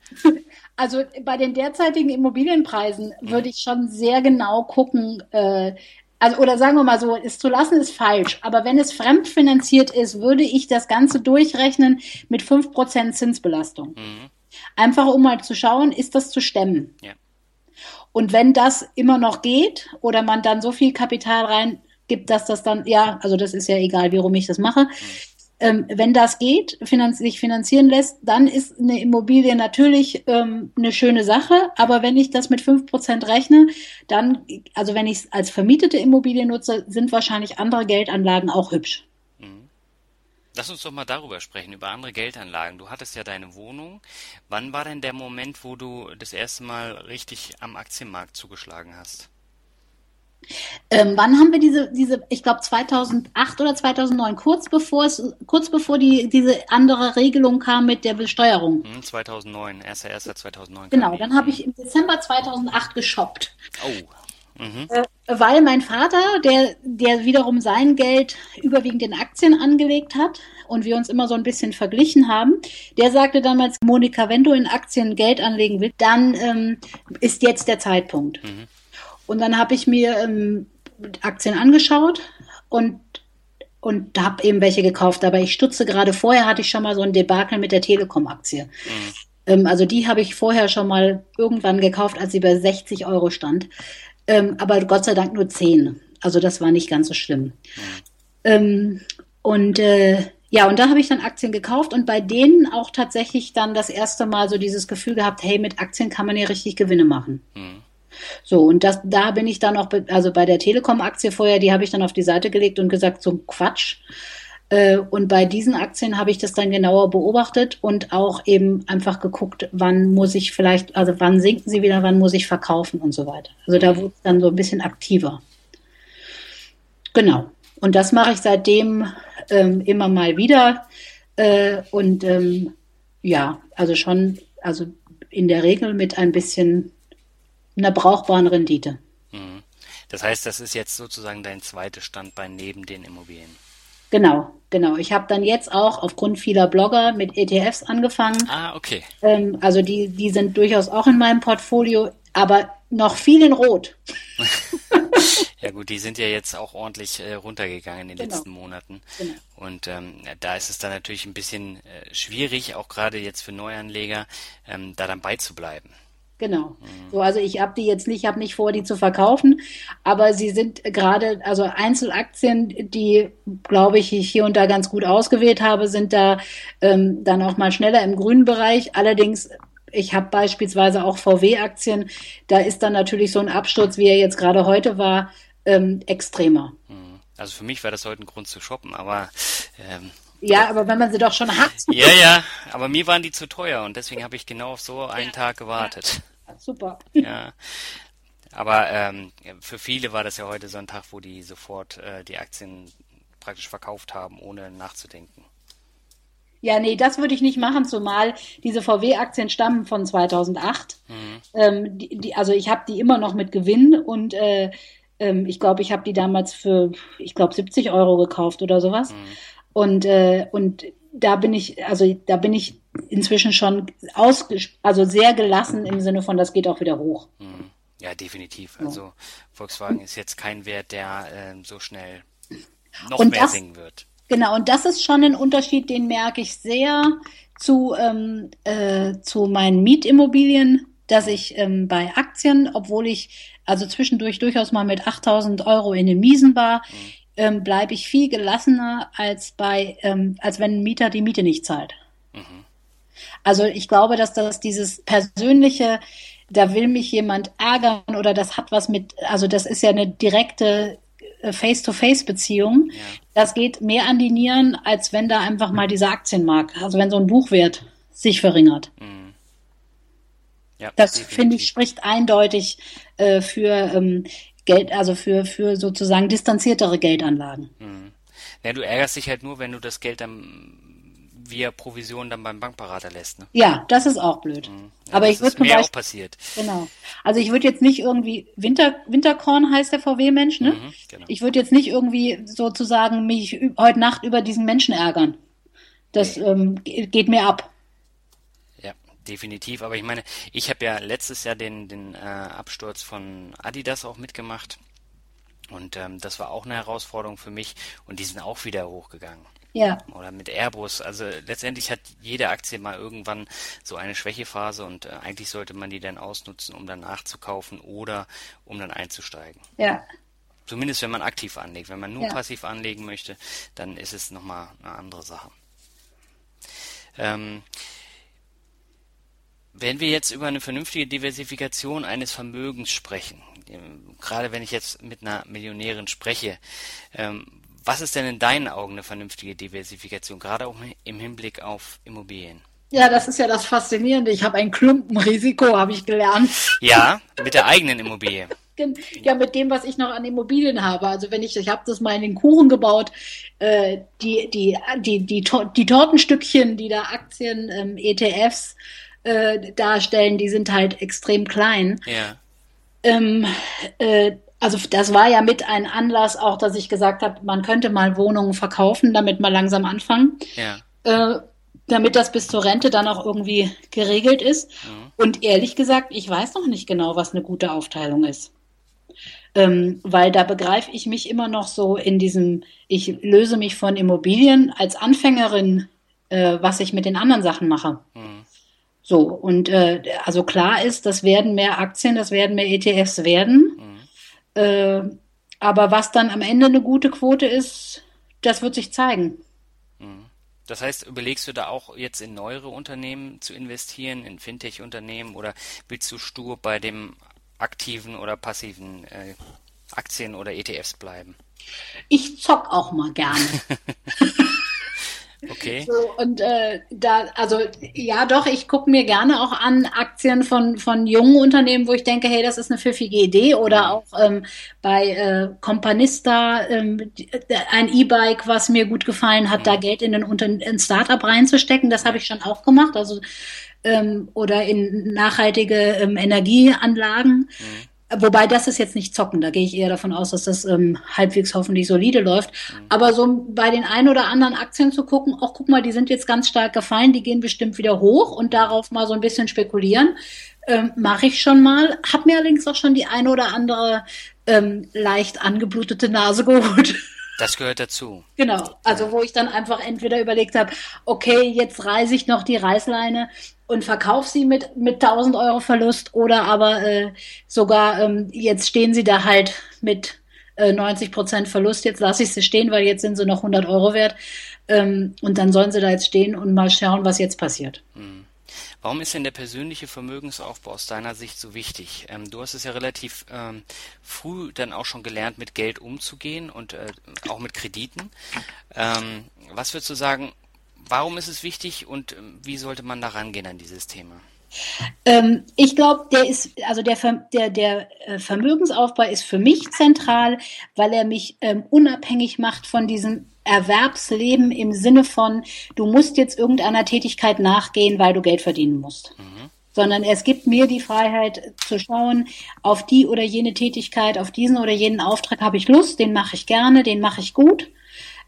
Also bei den derzeitigen Immobilienpreisen mhm. würde ich schon sehr genau gucken, äh, also oder sagen wir mal so, es zu lassen ist falsch, aber wenn es fremdfinanziert ist, würde ich das Ganze durchrechnen mit 5% Zinsbelastung. Mhm. Einfach um mal zu schauen, ist das zu stemmen. Ja. Und wenn das immer noch geht oder man dann so viel Kapital reingibt, dass das dann, ja, also das ist ja egal, wie rum ich das mache. Ähm, wenn das geht, finanz sich finanzieren lässt, dann ist eine Immobilie natürlich ähm, eine schöne Sache. Aber wenn ich das mit fünf Prozent rechne, dann, also wenn ich es als vermietete Immobilie nutze, sind wahrscheinlich andere Geldanlagen auch hübsch. Lass uns doch mal darüber sprechen, über andere Geldanlagen. Du hattest ja deine Wohnung. Wann war denn der Moment, wo du das erste Mal richtig am Aktienmarkt zugeschlagen hast? Ähm, wann haben wir diese, diese, ich glaube 2008 oder 2009, kurz bevor es, kurz bevor die, diese andere Regelung kam mit der Besteuerung? 2009, 1.1.2009. Genau, dann habe ich im Dezember 2008 geshoppt. Oh. Mhm. Äh, weil mein Vater, der, der wiederum sein Geld überwiegend in Aktien angelegt hat und wir uns immer so ein bisschen verglichen haben, der sagte damals, Monika, wenn du in Aktien Geld anlegen willst, dann ähm, ist jetzt der Zeitpunkt. Mhm. Und dann habe ich mir ähm, Aktien angeschaut und und habe eben welche gekauft. Aber ich stutze gerade vorher hatte ich schon mal so ein Debakel mit der Telekom-Aktie. Mhm. Ähm, also die habe ich vorher schon mal irgendwann gekauft, als sie bei 60 Euro stand. Ähm, aber Gott sei Dank nur 10. Also das war nicht ganz so schlimm. Ähm, und äh, ja, und da habe ich dann Aktien gekauft und bei denen auch tatsächlich dann das erste Mal so dieses Gefühl gehabt, hey, mit Aktien kann man ja richtig Gewinne machen. Mhm. So, und das, da bin ich dann auch, also bei der Telekom-Aktie vorher, die habe ich dann auf die Seite gelegt und gesagt, so Quatsch. Äh, und bei diesen Aktien habe ich das dann genauer beobachtet und auch eben einfach geguckt, wann muss ich vielleicht, also wann sinken sie wieder, wann muss ich verkaufen und so weiter. Also da wurde es dann so ein bisschen aktiver. Genau. Und das mache ich seitdem ähm, immer mal wieder. Äh, und ähm, ja, also schon, also in der Regel mit ein bisschen einer brauchbaren Rendite. Mhm. Das heißt, das ist jetzt sozusagen dein zweites Standbein neben den Immobilien. Genau, genau. Ich habe dann jetzt auch aufgrund vieler Blogger mit ETFs angefangen. Ah, okay. Ähm, also die, die sind durchaus auch in meinem Portfolio, aber noch viel in Rot. [laughs] ja gut, die sind ja jetzt auch ordentlich äh, runtergegangen in den genau. letzten Monaten. Genau. Und ähm, da ist es dann natürlich ein bisschen äh, schwierig, auch gerade jetzt für Neuanleger, ähm, da dann beizubleiben. Genau. Mhm. So, also ich habe die jetzt nicht, habe nicht vor, die zu verkaufen, aber sie sind gerade, also Einzelaktien, die, glaube ich, ich hier und da ganz gut ausgewählt habe, sind da ähm, dann auch mal schneller im grünen Bereich. Allerdings ich habe beispielsweise auch VW-Aktien, da ist dann natürlich so ein Absturz, wie er jetzt gerade heute war, ähm, extremer. Hm. Also für mich war das heute ein Grund zu shoppen, aber ähm, ja, aber wenn man sie doch schon hat. [laughs] Ja, ja, aber mir waren die zu teuer und deswegen habe ich genau auf so einen ja, Tag gewartet. Ja, super. Ja. Aber ähm, für viele war das ja heute so ein Tag, wo die sofort äh, die Aktien praktisch verkauft haben, ohne nachzudenken. Ja, nee, das würde ich nicht machen, zumal diese VW-Aktien stammen von 2008. Mhm. Ähm, die, die, also ich habe die immer noch mit Gewinn und äh, ähm, ich glaube, ich habe die damals für, ich glaube, 70 Euro gekauft oder sowas. Mhm. Und, äh, und da bin ich, also da bin ich inzwischen schon aus, also sehr gelassen im Sinne von, das geht auch wieder hoch. Mhm. Ja, definitiv. Also Volkswagen ist jetzt kein Wert, der äh, so schnell noch und mehr das, sinken wird. Genau, und das ist schon ein Unterschied, den merke ich sehr zu, ähm, äh, zu meinen Mietimmobilien, dass ich ähm, bei Aktien, obwohl ich also zwischendurch durchaus mal mit 8000 Euro in den Miesen war, mhm. Ähm, bleibe ich viel gelassener als bei, ähm, als wenn ein Mieter die Miete nicht zahlt. Mhm. Also ich glaube, dass das dieses persönliche da will mich jemand ärgern oder das hat was mit, also das ist ja eine direkte äh, Face-to-Face-Beziehung. Ja. Das geht mehr an die Nieren, als wenn da einfach mal dieser Aktienmarkt, also wenn so ein Buchwert sich verringert. Mhm. Ja, das finde ich spricht eindeutig äh, für ähm, Geld, also für, für sozusagen distanziertere Geldanlagen. Mhm. Ja, du ärgerst dich halt nur, wenn du das Geld dann via Provision dann beim Bankberater lässt. Ne? Ja, das ist auch blöd. Mhm. Ja, Aber ich würde zum Beispiel, auch passiert. Genau. Also ich würde jetzt nicht irgendwie Winter Winterkorn heißt der VW-Mensch, ne? Mhm, genau. Ich würde jetzt nicht irgendwie sozusagen mich heute Nacht über diesen Menschen ärgern. Das nee. ähm, geht mir ab. Definitiv. Aber ich meine, ich habe ja letztes Jahr den den äh, Absturz von Adidas auch mitgemacht. Und ähm, das war auch eine Herausforderung für mich. Und die sind auch wieder hochgegangen. Ja. Oder mit Airbus. Also letztendlich hat jede Aktie mal irgendwann so eine Schwächephase und äh, eigentlich sollte man die dann ausnutzen, um dann nachzukaufen oder um dann einzusteigen. Ja. Zumindest wenn man aktiv anlegt. Wenn man nur ja. passiv anlegen möchte, dann ist es nochmal eine andere Sache. Ähm, wenn wir jetzt über eine vernünftige Diversifikation eines Vermögens sprechen, gerade wenn ich jetzt mit einer Millionärin spreche, ähm, was ist denn in deinen Augen eine vernünftige Diversifikation, gerade auch im Hinblick auf Immobilien? Ja, das ist ja das Faszinierende. Ich habe ein Klumpenrisiko, habe ich gelernt. Ja, mit der eigenen Immobilie. Ja, mit dem, was ich noch an Immobilien habe. Also wenn ich, ich habe das mal in den Kuchen gebaut, äh, die, die, die, die, die Tortenstückchen, die da Aktien, ähm, ETFs äh, darstellen, die sind halt extrem klein. Ja. Ähm, äh, also das war ja mit ein Anlass auch, dass ich gesagt habe, man könnte mal Wohnungen verkaufen, damit mal langsam anfangen. Ja. Äh, damit das bis zur Rente dann auch irgendwie geregelt ist. Mhm. Und ehrlich gesagt, ich weiß noch nicht genau, was eine gute Aufteilung ist. Ähm, weil da begreife ich mich immer noch so in diesem, ich löse mich von Immobilien als Anfängerin, äh, was ich mit den anderen Sachen mache. Mhm. So, und äh, also klar ist, das werden mehr Aktien, das werden mehr ETFs werden. Mhm. Äh, aber was dann am Ende eine gute Quote ist, das wird sich zeigen. Mhm. Das heißt, überlegst du da auch jetzt in neuere Unternehmen zu investieren, in Fintech-Unternehmen oder willst du stur bei dem aktiven oder passiven äh, Aktien oder ETFs bleiben? Ich zock auch mal gerne. [laughs] Okay. So, und äh, da, also ja doch, ich gucke mir gerne auch an Aktien von, von jungen Unternehmen, wo ich denke, hey, das ist eine pfiffige Idee. Oder mhm. auch ähm, bei äh, Companista ähm, ein E-Bike, was mir gut gefallen hat, mhm. da Geld in ein, ein Startup reinzustecken. Das habe ich schon auch gemacht. Also ähm, oder in nachhaltige ähm, Energieanlagen. Mhm. Wobei das ist jetzt nicht zocken, da gehe ich eher davon aus, dass das ähm, halbwegs hoffentlich solide läuft. Mhm. Aber so bei den ein oder anderen Aktien zu gucken, auch guck mal, die sind jetzt ganz stark gefallen, die gehen bestimmt wieder hoch und darauf mal so ein bisschen spekulieren, ähm, mache ich schon mal. Hab mir allerdings auch schon die eine oder andere ähm, leicht angeblutete Nase geholt. [laughs] Das gehört dazu. Genau, also wo ich dann einfach entweder überlegt habe, okay, jetzt reiße ich noch die Reißleine und verkauf sie mit, mit 1000 Euro Verlust oder aber äh, sogar ähm, jetzt stehen sie da halt mit äh, 90 Prozent Verlust. Jetzt lasse ich sie stehen, weil jetzt sind sie noch 100 Euro wert. Ähm, und dann sollen sie da jetzt stehen und mal schauen, was jetzt passiert. Hm. Warum ist denn der persönliche Vermögensaufbau aus deiner Sicht so wichtig? Ähm, du hast es ja relativ ähm, früh dann auch schon gelernt, mit Geld umzugehen und äh, auch mit Krediten. Ähm, was würdest du sagen, warum ist es wichtig und ähm, wie sollte man da rangehen an dieses Thema? Ähm, ich glaube, der ist, also der, der, der äh, Vermögensaufbau ist für mich zentral, weil er mich ähm, unabhängig macht von diesem Erwerbsleben im Sinne von, du musst jetzt irgendeiner Tätigkeit nachgehen, weil du Geld verdienen musst. Mhm. Sondern es gibt mir die Freiheit zu schauen, auf die oder jene Tätigkeit, auf diesen oder jenen Auftrag habe ich Lust, den mache ich gerne, den mache ich gut.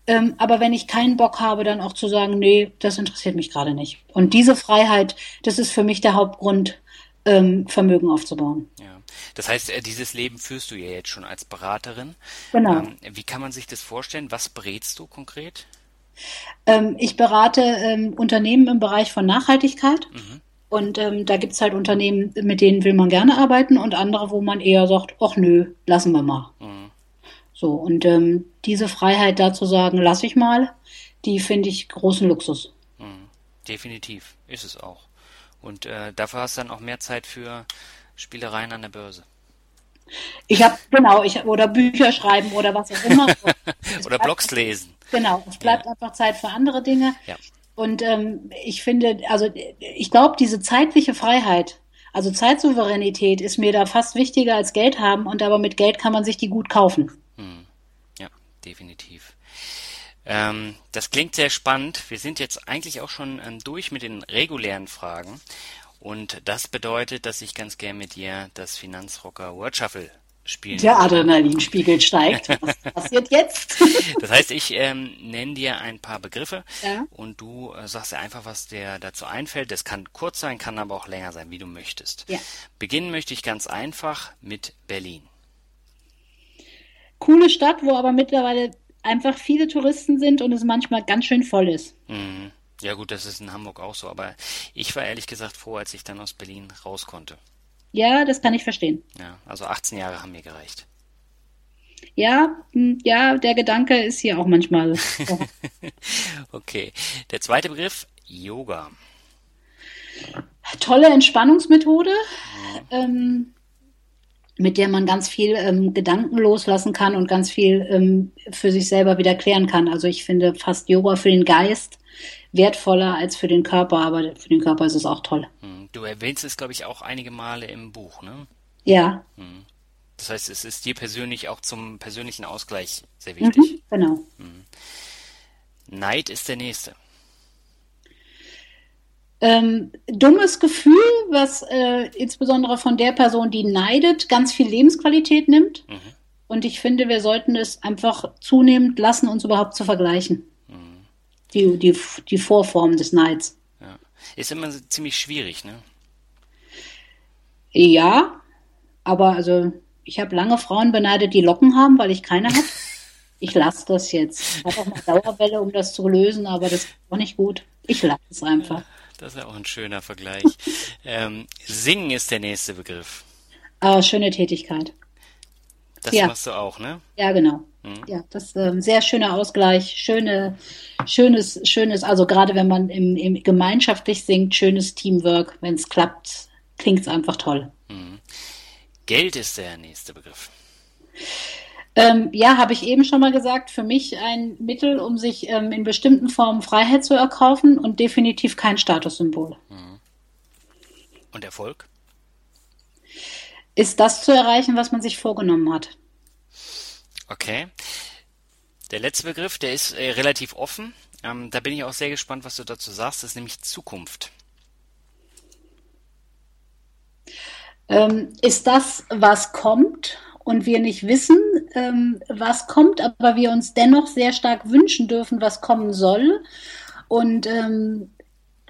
Ähm, aber wenn ich keinen Bock habe, dann auch zu sagen, nee, das interessiert mich gerade nicht. Und diese Freiheit, das ist für mich der Hauptgrund, ähm, Vermögen aufzubauen. Ja. Das heißt, äh, dieses Leben führst du ja jetzt schon als Beraterin. Genau. Ähm, wie kann man sich das vorstellen? Was berätst du konkret? Ähm, ich berate ähm, Unternehmen im Bereich von Nachhaltigkeit. Mhm. Und ähm, da gibt es halt Unternehmen, mit denen will man gerne arbeiten und andere, wo man eher sagt, ach nö, lassen wir mal. Mhm. So, und ähm, diese Freiheit da zu sagen, lass ich mal, die finde ich großen Luxus. Mhm. Definitiv, ist es auch. Und äh, dafür hast du dann auch mehr Zeit für Spielereien an der Börse. Ich habe, genau, ich oder Bücher schreiben oder was auch immer. [laughs] oder Blogs lesen. Genau, es bleibt ja. einfach Zeit für andere Dinge. Ja. Und ähm, ich finde, also ich glaube, diese zeitliche Freiheit, also Zeitsouveränität ist mir da fast wichtiger als Geld haben und aber mit Geld kann man sich die gut kaufen definitiv. Ähm, das klingt sehr spannend. Wir sind jetzt eigentlich auch schon ähm, durch mit den regulären Fragen. Und das bedeutet, dass ich ganz gern mit dir das Finanzrocker Word Shuffle spielen Der Adrenalinspiegel steigt. [laughs] Was passiert jetzt? das heißt, ich ähm, nenne dir ein paar Begriffe ja. und du äh, sagst dir einfach, was dir dazu einfällt. Das kann kurz sein, kann aber auch länger sein, wie du möchtest. Ja. Beginnen möchte ich ganz einfach mit Berlin coole Stadt, wo aber mittlerweile einfach viele Touristen sind und es manchmal ganz schön voll ist. Mhm. Ja gut, das ist in Hamburg auch so, aber ich war ehrlich gesagt froh, als ich dann aus Berlin raus konnte. Ja, das kann ich verstehen. Ja, also 18 Jahre haben mir gereicht. Ja, hm, ja, der Gedanke ist hier auch manchmal. [laughs] okay. Der zweite Begriff, Yoga. Tolle Entspannungsmethode. Mhm. Ähm, mit der man ganz viel ähm, Gedanken loslassen kann und ganz viel ähm, für sich selber wieder klären kann. Also ich finde fast Yoga für den Geist wertvoller als für den Körper, aber für den Körper ist es auch toll. Hm, du erwähnst es, glaube ich, auch einige Male im Buch, ne? Ja. Hm. Das heißt, es ist dir persönlich auch zum persönlichen Ausgleich sehr wichtig. Mhm, genau. Hm. Neid ist der nächste ähm, dummes Gefühl, was äh, insbesondere von der Person, die neidet, ganz viel Lebensqualität nimmt. Mhm. Und ich finde, wir sollten es einfach zunehmend lassen, uns überhaupt zu vergleichen. Die, die, die Vorform des Neids. Ja. Ist immer ziemlich schwierig, ne? Ja, aber also ich habe lange Frauen beneidet, die Locken haben, weil ich keine habe. [laughs] Ich lasse das jetzt. Ich habe auch mal Dauerwelle, um das zu lösen, aber das ist auch nicht gut. Ich lasse es einfach. Das ist ja auch ein schöner Vergleich. [laughs] ähm, singen ist der nächste Begriff. Ah, schöne Tätigkeit. Das ja. machst du auch, ne? Ja, genau. Mhm. Ja, das ist ein ähm, sehr schöner Ausgleich, schöne, schönes, schönes, also gerade wenn man im, im gemeinschaftlich singt, schönes Teamwork, wenn es klappt, klingt es einfach toll. Mhm. Geld ist der nächste Begriff. Ähm, ja, habe ich eben schon mal gesagt, für mich ein Mittel, um sich ähm, in bestimmten Formen Freiheit zu erkaufen und definitiv kein Statussymbol. Mhm. Und Erfolg? Ist das zu erreichen, was man sich vorgenommen hat. Okay. Der letzte Begriff, der ist äh, relativ offen. Ähm, da bin ich auch sehr gespannt, was du dazu sagst. Das ist nämlich Zukunft. Ähm, ist das, was kommt und wir nicht wissen, ähm, was kommt, aber wir uns dennoch sehr stark wünschen dürfen, was kommen soll. Und ähm,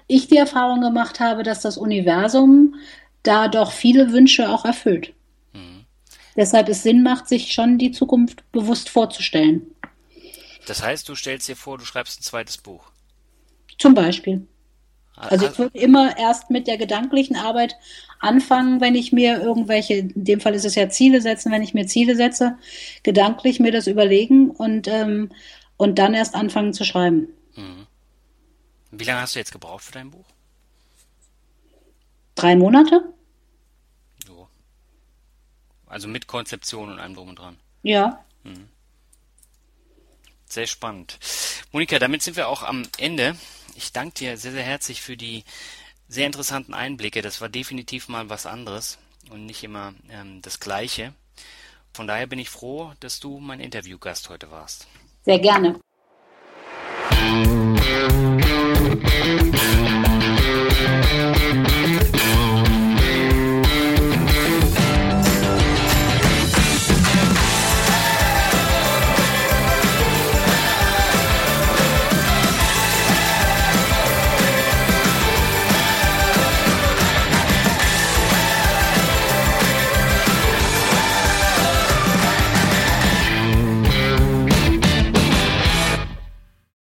ich die Erfahrung gemacht habe, dass das Universum da doch viele Wünsche auch erfüllt. Deshalb es Sinn macht, sich schon die Zukunft bewusst vorzustellen. Das heißt, du stellst dir vor, du schreibst ein zweites Buch. Zum Beispiel. Also ich würde immer erst mit der gedanklichen Arbeit anfangen, wenn ich mir irgendwelche, in dem Fall ist es ja Ziele setzen, wenn ich mir Ziele setze, gedanklich mir das überlegen und, ähm, und dann erst anfangen zu schreiben. Mhm. Wie lange hast du jetzt gebraucht für dein Buch? Drei Monate? So. Also mit Konzeption und allem drum und dran. Ja. Sehr spannend. Monika, damit sind wir auch am Ende. Ich danke dir sehr, sehr herzlich für die sehr interessanten Einblicke. Das war definitiv mal was anderes und nicht immer ähm, das Gleiche. Von daher bin ich froh, dass du mein Interviewgast heute warst. Sehr gerne.